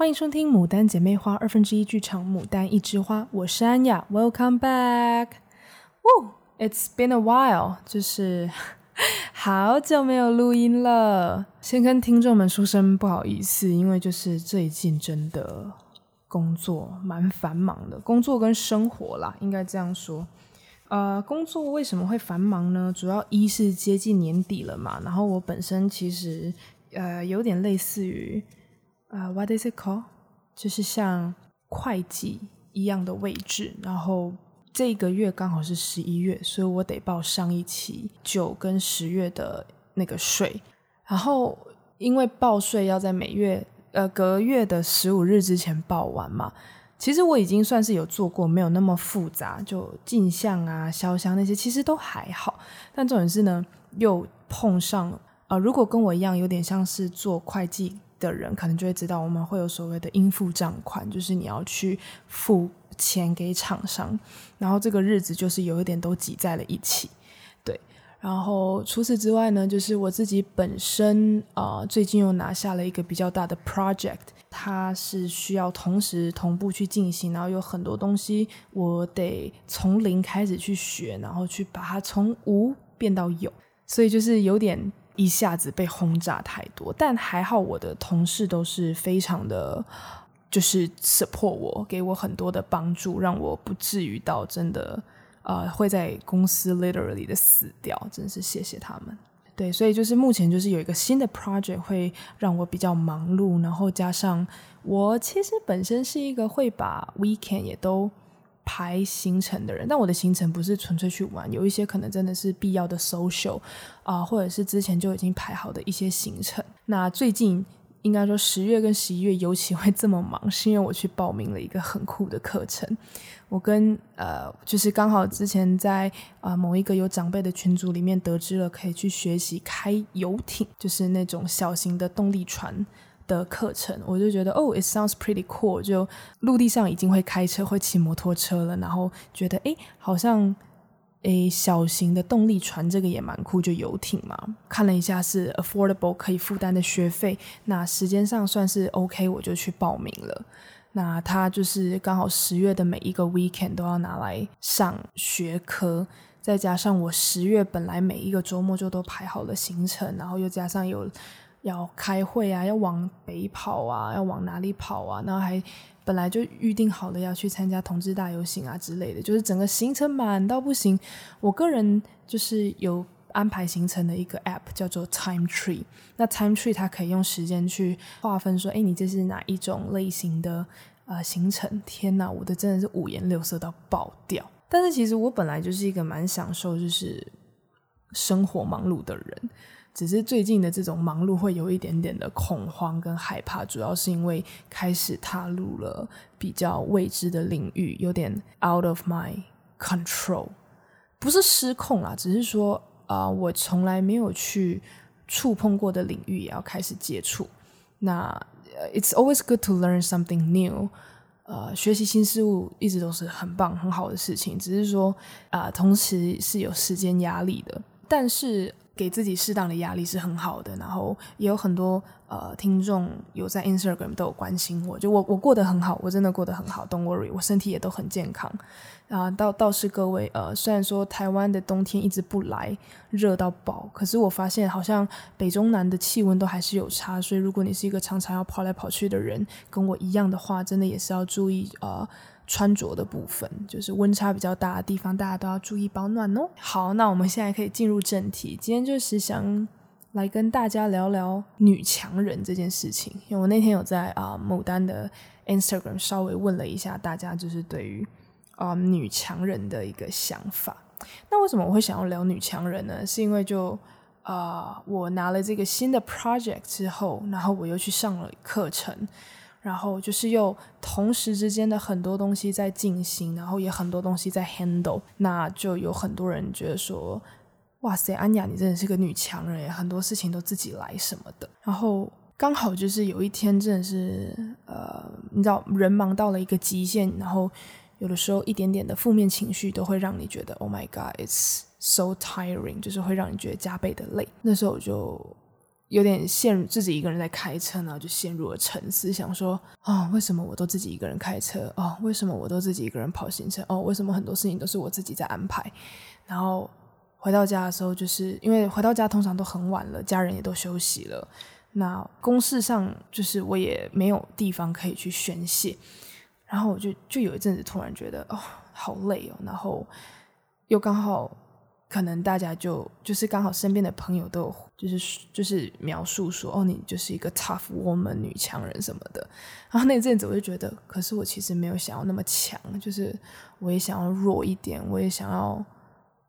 欢迎收听《牡丹姐妹花》二分之一剧场，《牡丹一枝花》，我是安雅，Welcome back。哦，It's been a while，就是 好久没有录音了。先跟听众们说声不好意思，因为就是最近真的工作蛮繁忙的，工作跟生活啦，应该这样说。呃，工作为什么会繁忙呢？主要一是接近年底了嘛，然后我本身其实呃有点类似于。呃、uh，What is it called？就是像会计一样的位置，然后这个月刚好是十一月，所以我得报上一期九跟十月的那个税。然后因为报税要在每月呃隔月的十五日之前报完嘛，其实我已经算是有做过，没有那么复杂，就进项啊、销项那些其实都还好。但重点是呢，又碰上呃，如果跟我一样有点像是做会计。的人可能就会知道，我们会有所谓的应付账款，就是你要去付钱给厂商，然后这个日子就是有一点都挤在了一起，对。然后除此之外呢，就是我自己本身啊、呃，最近又拿下了一个比较大的 project，它是需要同时同步去进行，然后有很多东西我得从零开始去学，然后去把它从无变到有，所以就是有点。一下子被轰炸太多，但还好我的同事都是非常的，就是 support 我，给我很多的帮助，让我不至于到真的呃会在公司 literally 的死掉，真是谢谢他们。对，所以就是目前就是有一个新的 project 会让我比较忙碌，然后加上我其实本身是一个会把 weekend 也都。排行程的人，但我的行程不是纯粹去玩，有一些可能真的是必要的 social 啊、或者是之前就已经排好的一些行程。那最近应该说十月跟十一月尤其会这么忙，是因为我去报名了一个很酷的课程。我跟呃，就是刚好之前在啊、某一个有长辈的群组里面得知了，可以去学习开游艇，就是那种小型的动力船。的课程，我就觉得哦，it sounds pretty cool。就陆地上已经会开车、会骑摩托车了，然后觉得哎，好像哎，小型的动力船这个也蛮酷，就游艇嘛。看了一下是 affordable 可以负担的学费，那时间上算是 OK，我就去报名了。那他就是刚好十月的每一个 weekend 都要拿来上学科，再加上我十月本来每一个周末就都排好了行程，然后又加上有。要开会啊，要往北跑啊，要往哪里跑啊？然后还本来就预定好了要去参加同志大游行啊之类的，就是整个行程满到不行。我个人就是有安排行程的一个 app 叫做 Time Tree。那 Time Tree 它可以用时间去划分，说，哎，你这是哪一种类型的呃行程？天哪，我的真的是五颜六色到爆掉。但是其实我本来就是一个蛮享受就是生活忙碌的人。只是最近的这种忙碌会有一点点的恐慌跟害怕，主要是因为开始踏入了比较未知的领域，有点 out of my control，不是失控啦，只是说啊、我从来没有去触碰过的领域也要开始接触。那 it's always good to learn something new，呃，学习新事物一直都是很棒很好的事情，只是说啊、同时是有时间压力的，但是。给自己适当的压力是很好的，然后也有很多呃听众有在 Instagram 都有关心我，就我我过得很好，我真的过得很好，Don't worry，我身体也都很健康。啊，倒倒是各位呃，虽然说台湾的冬天一直不来，热到爆，可是我发现好像北中南的气温都还是有差，所以如果你是一个常常要跑来跑去的人，跟我一样的话，真的也是要注意呃。穿着的部分，就是温差比较大的地方，大家都要注意保暖哦。好，那我们现在可以进入正题。今天就是想来跟大家聊聊女强人这件事情。因为我那天有在啊、牡丹的 Instagram 稍微问了一下大家，就是对于啊、女强人的一个想法。那为什么我会想要聊女强人呢？是因为就啊、我拿了这个新的 project 之后，然后我又去上了课程。然后就是又同时之间的很多东西在进行，然后也很多东西在 handle，那就有很多人觉得说，哇塞，安雅你真的是个女强人，很多事情都自己来什么的。然后刚好就是有一天真的是，呃，你知道人忙到了一个极限，然后有的时候一点点的负面情绪都会让你觉得，Oh my God，it's so tiring，就是会让你觉得加倍的累。那时候我就。有点陷入自己一个人在开车，然后就陷入了沉思，想说啊、哦，为什么我都自己一个人开车？哦，为什么我都自己一个人跑行程？哦，为什么很多事情都是我自己在安排？然后回到家的时候，就是因为回到家通常都很晚了，家人也都休息了。那公事上就是我也没有地方可以去宣泄，然后我就就有一阵子突然觉得哦，好累哦，然后又刚好可能大家就就是刚好身边的朋友都有就是就是描述说哦，你就是一个 tough woman 女强人什么的，然后那阵子我就觉得，可是我其实没有想要那么强，就是我也想要弱一点，我也想要，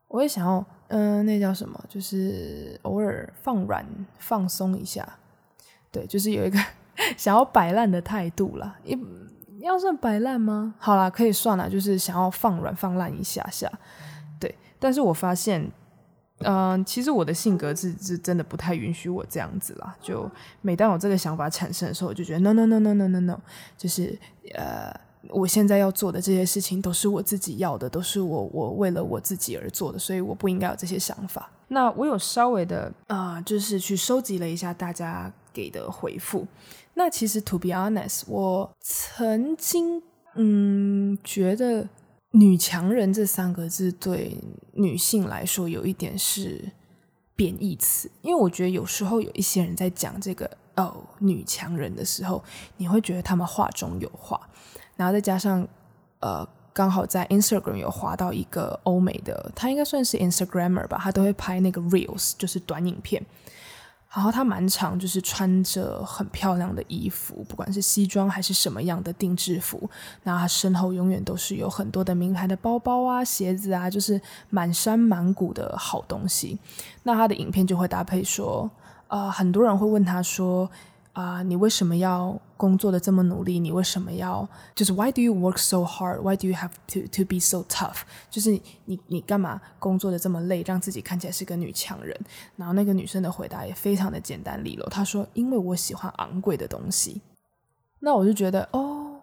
我也想要，嗯、那叫什么？就是偶尔放软放松一下。对，就是有一个 想要摆烂的态度啦。也要算摆烂吗？好啦，可以算啦，就是想要放软放烂一下下。对，但是我发现，嗯、呃，其实我的性格是是真的不太允许我这样子啦。就每当有这个想法产生的时候，我就觉得 no no no no no no no，就是呃，我现在要做的这些事情都是我自己要的，都是我我为了我自己而做的，所以我不应该有这些想法。那我有稍微的啊、呃，就是去收集了一下大家给的回复。那其实 to be honest，我曾经嗯觉得“女强人”这三个字对女性来说有一点是贬义词，因为我觉得有时候有一些人在讲这个哦“女强人”的时候，你会觉得他们话中有话，然后再加上呃。刚好在 Instagram 有划到一个欧美的，他应该算是 Instagrammer 吧，他都会拍那个 Reels，就是短影片。然后他蛮常，就是穿着很漂亮的衣服，不管是西装还是什么样的定制服。那他身后永远都是有很多的名牌的包包啊、鞋子啊，就是满山满谷的好东西。那他的影片就会搭配说，啊、呃，很多人会问他说。啊你为什么要工作的这么努力？你为什么要就是 Why do you work so hard? Why do you have to to be so tough? 就是你你干嘛工作的这么累，让自己看起来是个女强人？然后那个女生的回答也非常的简单利落，她说：“因为我喜欢昂贵的东西。”那我就觉得哦，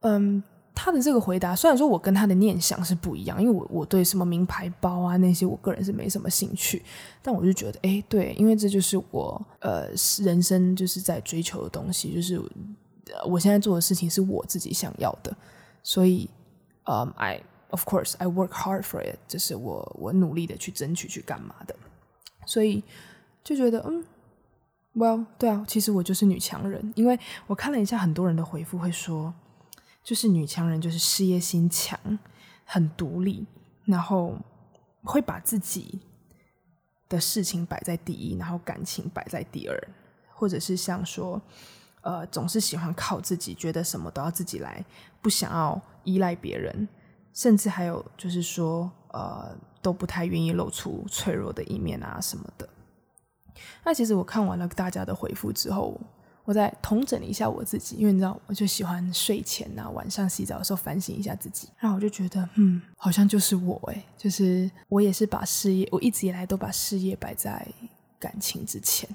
嗯。他的这个回答，虽然说我跟他的念想是不一样，因为我我对什么名牌包啊那些，我个人是没什么兴趣，但我就觉得，哎，对，因为这就是我呃人生就是在追求的东西，就是我现在做的事情是我自己想要的，所以，嗯，I of course I work hard for it，就是我我努力的去争取去干嘛的，所以就觉得，嗯，Well，对啊，其实我就是女强人，因为我看了一下很多人的回复会说。就是女强人，就是事业心强，很独立，然后会把自己的事情摆在第一，然后感情摆在第二，或者是像说，呃，总是喜欢靠自己，觉得什么都要自己来，不想要依赖别人，甚至还有就是说，呃，都不太愿意露出脆弱的一面啊什么的。那其实我看完了大家的回复之后。我再统整了一下我自己，因为你知道，我就喜欢睡前呐、啊，晚上洗澡的时候反省一下自己，然后我就觉得，嗯，好像就是我诶，就是我也是把事业，我一直以来都把事业摆在感情之前。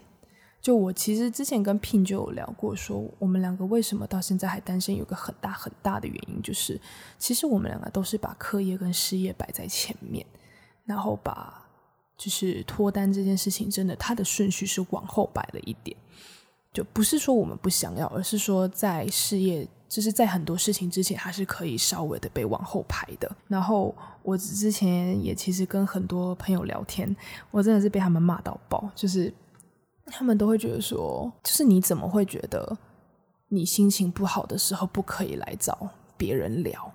就我其实之前跟 Pin 就有聊过，说我们两个为什么到现在还单身，有个很大很大的原因，就是其实我们两个都是把课业跟事业摆在前面，然后把就是脱单这件事情，真的它的顺序是往后摆了一点。就不是说我们不想要，而是说在事业，就是在很多事情之前，还是可以稍微的被往后排的。然后我之前也其实跟很多朋友聊天，我真的是被他们骂到爆，就是他们都会觉得说，就是你怎么会觉得你心情不好的时候不可以来找别人聊？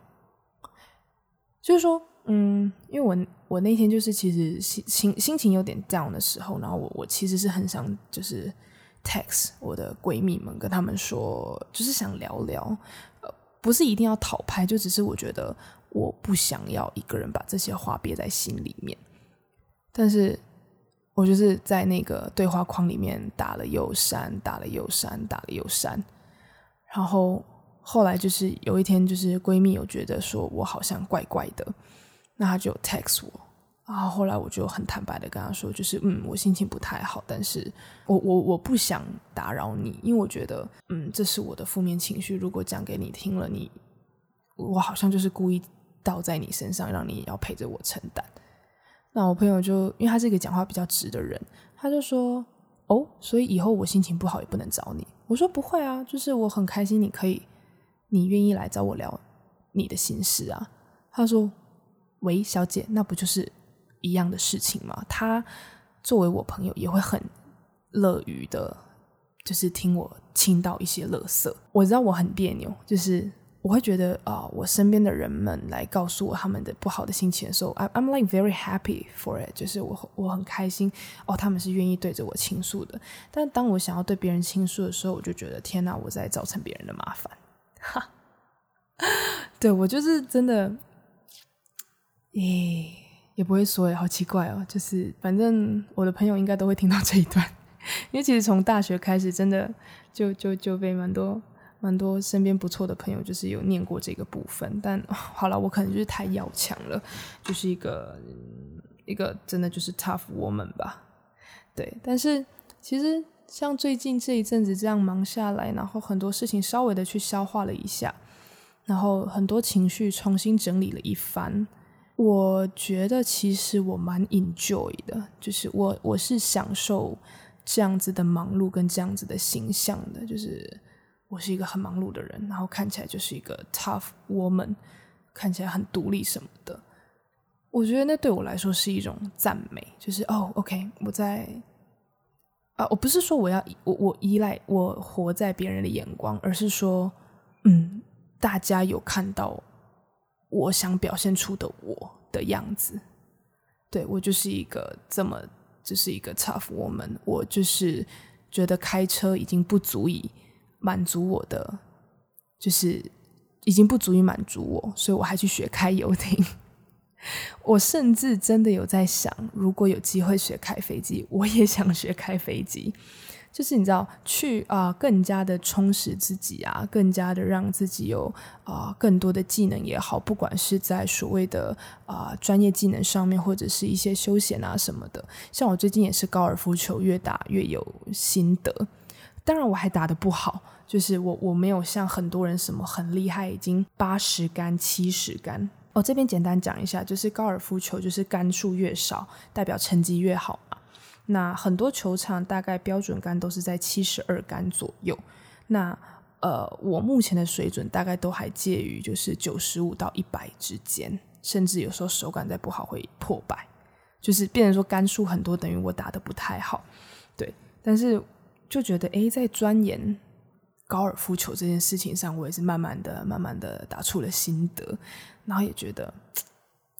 就是说，嗯，因为我我那天就是其实心心心情有点 down 的时候，然后我我其实是很想就是。Text 我的闺蜜们，跟他们说，就是想聊聊，呃，不是一定要讨拍，就只是我觉得我不想要一个人把这些话憋在心里面。但是我就是在那个对话框里面打了又删，打了又删，打了又删。然后后来就是有一天，就是闺蜜有觉得说我好像怪怪的，那她就 text 我。然后后来我就很坦白的跟他说，就是嗯，我心情不太好，但是我我我不想打扰你，因为我觉得嗯，这是我的负面情绪，如果讲给你听了，你我好像就是故意倒在你身上，让你要陪着我承担。那我朋友就因为他是一个讲话比较直的人，他就说，哦，所以以后我心情不好也不能找你。我说不会啊，就是我很开心，你可以，你愿意来找我聊你的心事啊。他说：“喂，小姐，那不就是一样的事情嘛？”他作为我朋友也会很乐于的，就是听我倾倒一些垃圾。我知道我很别扭，就是。我会觉得啊、我身边的人们来告诉我他们的不好的心情的时候，I'm I'm like very happy for it，就是我我很开心哦，他们是愿意对着我倾诉的。但当我想要对别人倾诉的时候，我就觉得天哪，我在造成别人的麻烦。哈，对我就是真的，诶，也不会说诶，好奇怪哦。就是反正我的朋友应该都会听到这一段，因为其实从大学开始，真的就就就被蛮多。蛮多身边不错的朋友，就是有念过这个部分，但好了，我可能就是太要强了，就是一个一个真的就是 tough woman 吧。对，但是其实像最近这一阵子这样忙下来，然后很多事情稍微的去消化了一下，然后很多情绪重新整理了一番，我觉得其实我蛮 enjoy 的，就是我我是享受这样子的忙碌跟这样子的形象的，就是。我是一个很忙碌的人，然后看起来就是一个 tough woman，看起来很独立什么的。我觉得那对我来说是一种赞美，就是哦，OK，我在啊，我不是说我要我我依赖我活在别人的眼光，而是说，嗯，大家有看到我想表现出的我的样子。对，我就是一个这么就是一个 tough woman，我就是觉得开车已经不足以。满足我的，就是已经不足以满足我，所以我还去学开游艇。我甚至真的有在想，如果有机会学开飞机，我也想学开飞机。就是你知道，去啊、更加的充实自己啊，更加的让自己有啊、更多的技能也好，不管是在所谓的啊、专业技能上面，或者是一些休闲啊什么的。像我最近也是高尔夫球越打越有心得。当然我还打得不好，就是我我没有像很多人什么很厉害，已经八十杆、七十杆。哦，这边简单讲一下，就是高尔夫球就是杆数越少，代表成绩越好嘛。那很多球场大概标准杆都是在七十二杆左右。那呃，我目前的水准大概都还介于就是九十五到一百之间，甚至有时候手感再不好会破百，就是变成说杆数很多等于我打得不太好。对，但是。就觉得诶，在钻研高尔夫球这件事情上，我也是慢慢的、慢慢的打出了心得，然后也觉得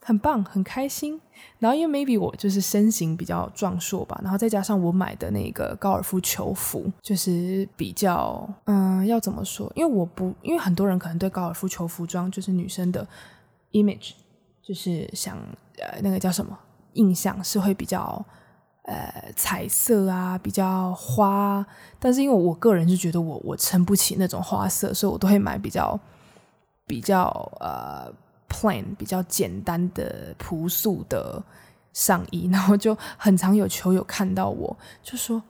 很棒、很开心。然后因为 maybe 我就是身形比较壮硕吧，然后再加上我买的那个高尔夫球服，就是比较嗯，要怎么说？因为我不，因为很多人可能对高尔夫球服装就是女生的 image，就是想呃那个叫什么印象是会比较。呃，彩色啊，比较花，但是因为我个人是觉得我我撑不起那种花色，所以我都会买比较比较呃 plain，比较简单的朴素的上衣，然后就很常有球友看到我就说，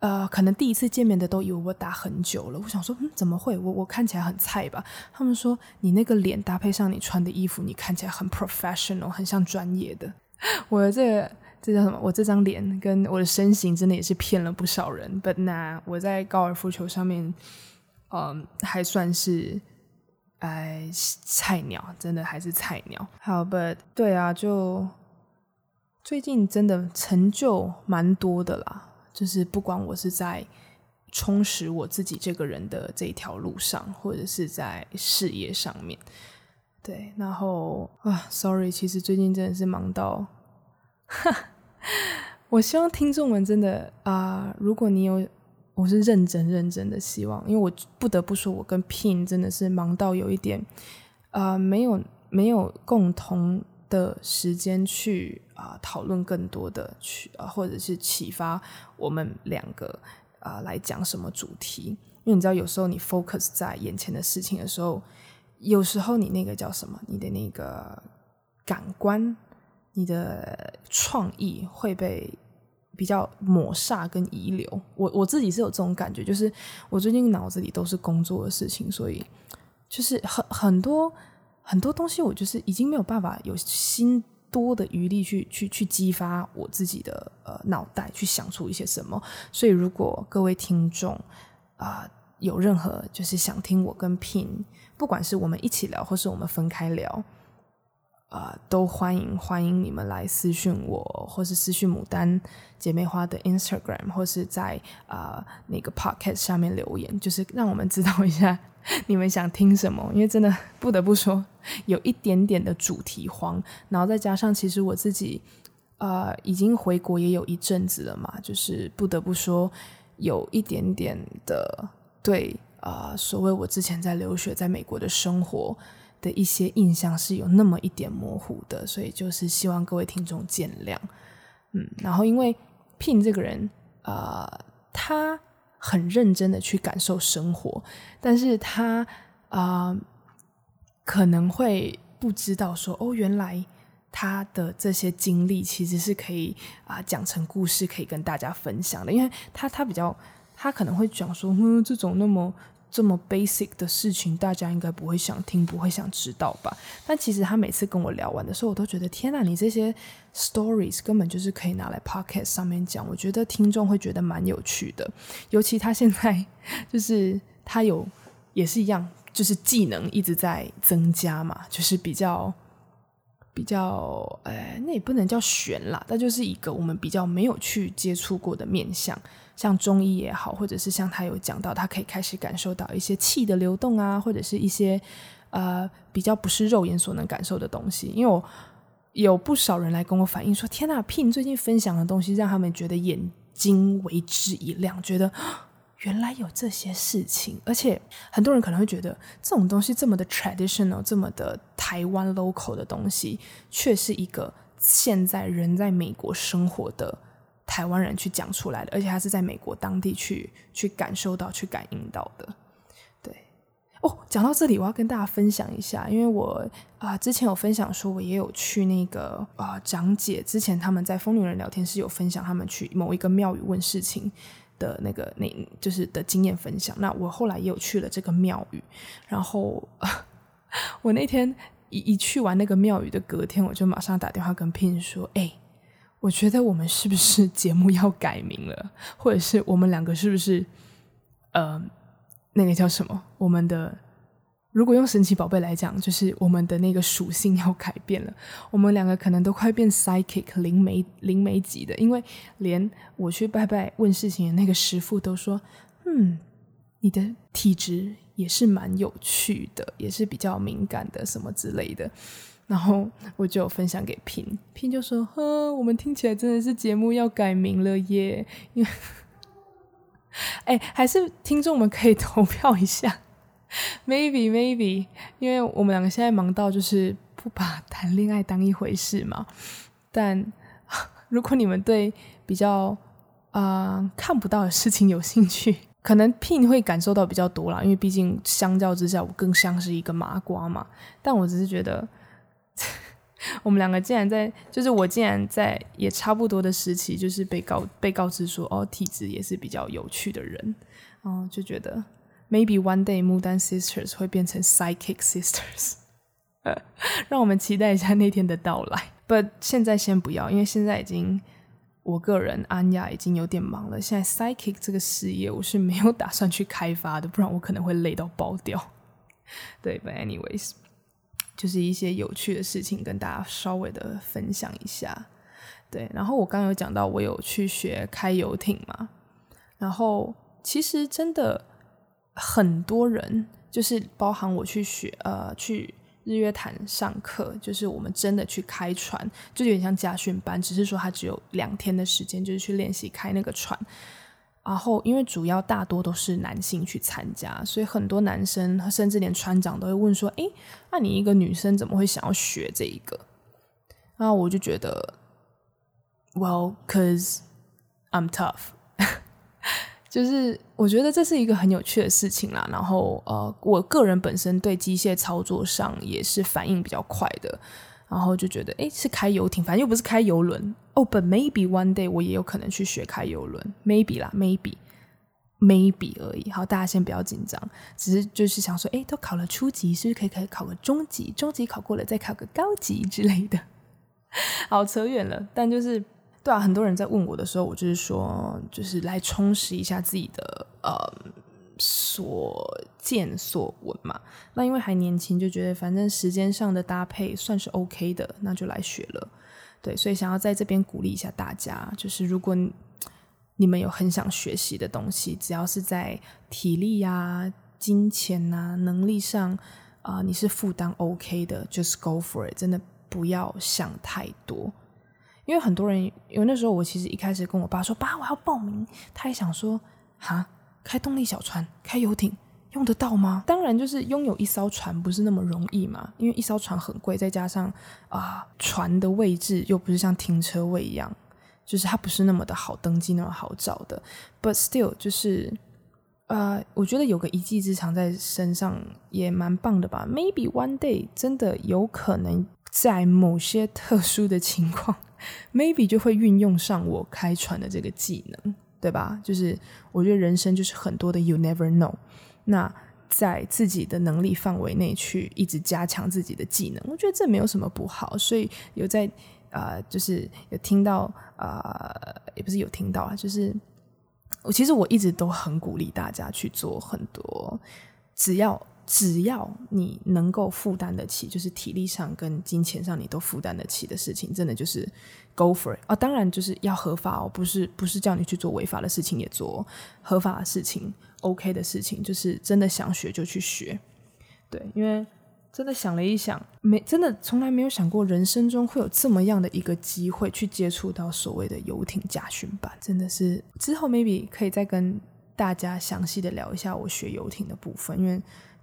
呃，可能第一次见面的都以为我打很久了，我想说，嗯，怎么会？我我看起来很菜吧？他们说你那个脸搭配上你穿的衣服，你看起来很 professional，很像专业的。我的这。这叫什么？我这张脸跟我的身形真的也是骗了不少人。But 那我在高尔夫球上面，嗯，还算是哎菜鸟，真的还是菜鸟。好，But 对啊，就最近真的成就蛮多的啦。就是不管我是在充实我自己这个人的这条路上，或者是在事业上面，对。然后啊，Sorry，其实最近真的是忙到。哈，我希望听众们真的啊、如果你有，我是认真认真的希望，因为我不得不说，我跟 Pin 真的是忙到有一点，啊、呃，没有没有共同的时间去啊、讨论更多的去啊、或者是启发我们两个啊、来讲什么主题，因为你知道，有时候你 focus 在眼前的事情的时候，有时候你那个叫什么，你的那个感官。你的创意会被比较抹煞跟遗留。我我自己是有这种感觉，就是我最近脑子里都是工作的事情，所以就是很很多很多东西，我就是已经没有办法有新多的余力去去去激发我自己的呃脑袋，去想出一些什么。所以，如果各位听众啊、有任何就是想听我跟 Pin，不管是我们一起聊，或是我们分开聊。啊、呃，都欢迎欢迎你们来私讯我，或是私讯牡丹姐妹花的 Instagram，或是在啊、呃、那个 Podcast 下面留言，就是让我们知道一下你们想听什么。因为真的不得不说，有一点点的主题荒，然后再加上其实我自己呃已经回国也有一阵子了嘛，就是不得不说有一点点的对啊、所谓我之前在留学在美国的生活。的一些印象是有那么一点模糊的，所以就是希望各位听众见谅。嗯，然后因为 Pin 这个人，呃，他很认真的去感受生活，但是他啊、可能会不知道说，哦，原来他的这些经历其实是可以啊、讲成故事，可以跟大家分享的。因为他他比较，他可能会讲说，嗯，这种那么。这么 basic 的事情，大家应该不会想听，不会想知道吧？但其实他每次跟我聊完的时候，我都觉得天哪，你这些 stories 根本就是可以拿来 podcast 上面讲。我觉得听众会觉得蛮有趣的，尤其他现在就是他有也是一样，就是技能一直在增加嘛，就是比较比较，哎，那也不能叫玄啦，那就是一个我们比较没有去接触过的面向。像中医也好，或者是像他有讲到，他可以开始感受到一些气的流动啊，或者是一些呃比较不是肉眼所能感受的东西。因为我有不少人来跟我反映说：“天呐，Pin 最近分享的东西让他们觉得眼睛为之一亮，觉得原来有这些事情。”而且很多人可能会觉得这种东西这么的 traditional，这么的台湾 local 的东西，却是一个现在人在美国生活的。台湾人去讲出来的，而且他是在美国当地去去感受到、去感应到的。对，哦，讲到这里，我要跟大家分享一下，因为我啊、之前有分享说，我也有去那个啊、呃、长姐之前他们在疯女人聊天室有分享他们去某一个庙宇问事情的那个那就是的经验分享。那我后来也有去了这个庙宇，然后、我那天一一去完那个庙宇的隔天，我就马上打电话跟 Pin 说，哎。我觉得我们是不是 节目要改名了，或者是我们两个是不是，呃，那个叫什么？我们的如果用神奇宝贝来讲，就是我们的那个属性要改变了。我们两个可能都快变 psychic 灵媒灵媒级的，因为连我去拜拜问事情的那个师傅都说：“嗯，你的体质也是蛮有趣的，也是比较敏感的，什么之类的。”然后我就分享给 Pin，Pin 就说：“呵，我们听起来真的是节目要改名了耶！因为，哎，还是听众们可以投票一下，maybe maybe，因为我们两个现在忙到就是不把谈恋爱当一回事嘛。但 如果你们对比较啊、看不到的事情有兴趣，可能 Pin 会感受到比较多啦，因为毕竟相较之下，我更像是一个麻瓜嘛。但我只是觉得。” 我们两个竟然在，就是我竟然在也差不多的时期，就是被告被告知说，哦，体质也是比较有趣的人，哦，就觉得 maybe one day 牡丹 sisters 会变成 psychic sisters，呃，让我们期待一下那天的到来。But 现在先不要，因为现在已经我个人安雅已经有点忙了。现在 psychic 这个事业我是没有打算去开发的，不然我可能会累到爆掉。对，But anyways。就是一些有趣的事情，跟大家稍微的分享一下。对，然后我刚有讲到，我有去学开游艇嘛。然后其实真的很多人，就是包含我去学，呃，去日月潭上课，就是我们真的去开船，就有点像家训班，只是说它只有两天的时间，就是去练习开那个船。然后，因为主要大多都是男性去参加，所以很多男生甚至连船长都会问说：“诶，那你一个女生怎么会想要学这一个？”然后我就觉得，Well, cause I'm tough，就是我觉得这是一个很有趣的事情啦。然后，呃，我个人本身对机械操作上也是反应比较快的。然后就觉得，诶，是开游艇，反正又不是开游轮。哦但 maybe one day 我也有可能去学开游轮，maybe 啦，maybe，maybe 而已。好，大家先不要紧张，只是就是想说，诶，都考了初级，是不是可以可以考个中级？中级考过了再考个高级之类的。好扯远了。但就是对啊，很多人在问我的时候，我就是说，就是来充实一下自己的呃所见所闻嘛。那因为还年轻，就觉得反正时间上的搭配算是 OK 的，那就来学了。对，所以想要在这边鼓励一下大家，就是如果你们有很想学习的东西，只要是在体力啊、金钱啊、能力上啊、你是负担 OK 的，just go for it，真的不要想太多。因为很多人，因为那时候我其实一开始跟我爸说：“爸，我要报名。”他也想说：“哈，开动力小船，开游艇。”用得到吗？当然，就是拥有一艘船不是那么容易嘛，因为一艘船很贵，再加上啊、船的位置又不是像停车位一样，就是它不是那么的好登记，那么好找的。But still，就是呃，我觉得有个一技之长在身上也蛮棒的吧。Maybe one day 真的有可能在某些特殊的情况，maybe 就会运用上我开船的这个技能，对吧？就是我觉得人生就是很多的 you never know。那在自己的能力范围内去一直加强自己的技能，我觉得这没有什么不好。所以有在呃，就是有听到啊，也不是有听到啊，就是我其实我一直都很鼓励大家去做很多，只要只要你能够负担得起，就是体力上跟金钱上你都负担得起的事情，真的就是 go for it 啊！当然就是要合法哦，不是不是叫你去做违法的事情也做，合法的事情。OK 的事情，就是真的想学就去学，对，因为真的想了一想，没真的从来没有想过人生中会有这么样的一个机会去接触到所谓的游艇驾训班，真的是之后 maybe 可以再跟大家详细的聊一下我学游艇的部分，因为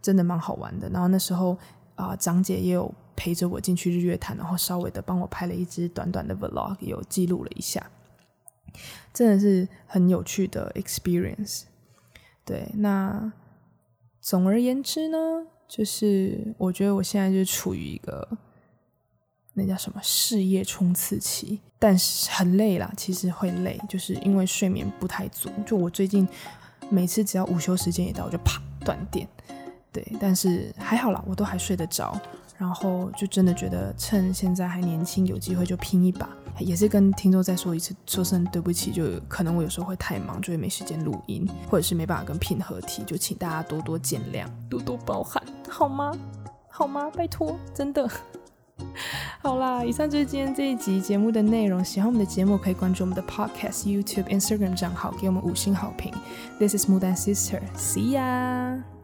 真的蛮好玩的。然后那时候啊，张、呃、姐也有陪着我进去日月潭，然后稍微的帮我拍了一支短短的 vlog，有记录了一下，真的是很有趣的 experience。对，那总而言之呢，就是我觉得我现在就处于一个那叫什么事业冲刺期，但是很累啦，其实会累，就是因为睡眠不太足。就我最近每次只要午休时间一到，我就啪断电。对，但是还好啦，我都还睡得着。然后就真的觉得趁现在还年轻，有机会就拼一把。也是跟听众再说一次，说声对不起，就可能我有时候会太忙，就会没时间录音，或者是没办法跟拼合体，就请大家多多见谅，多多包涵，好吗？好吗？拜托，真的。好啦，以上就是今天这一集节目的内容。喜欢我们的节目，可以关注我们的 Podcast、YouTube、Instagram 账号，给我们五星好评。This is Mudan Sister，See ya。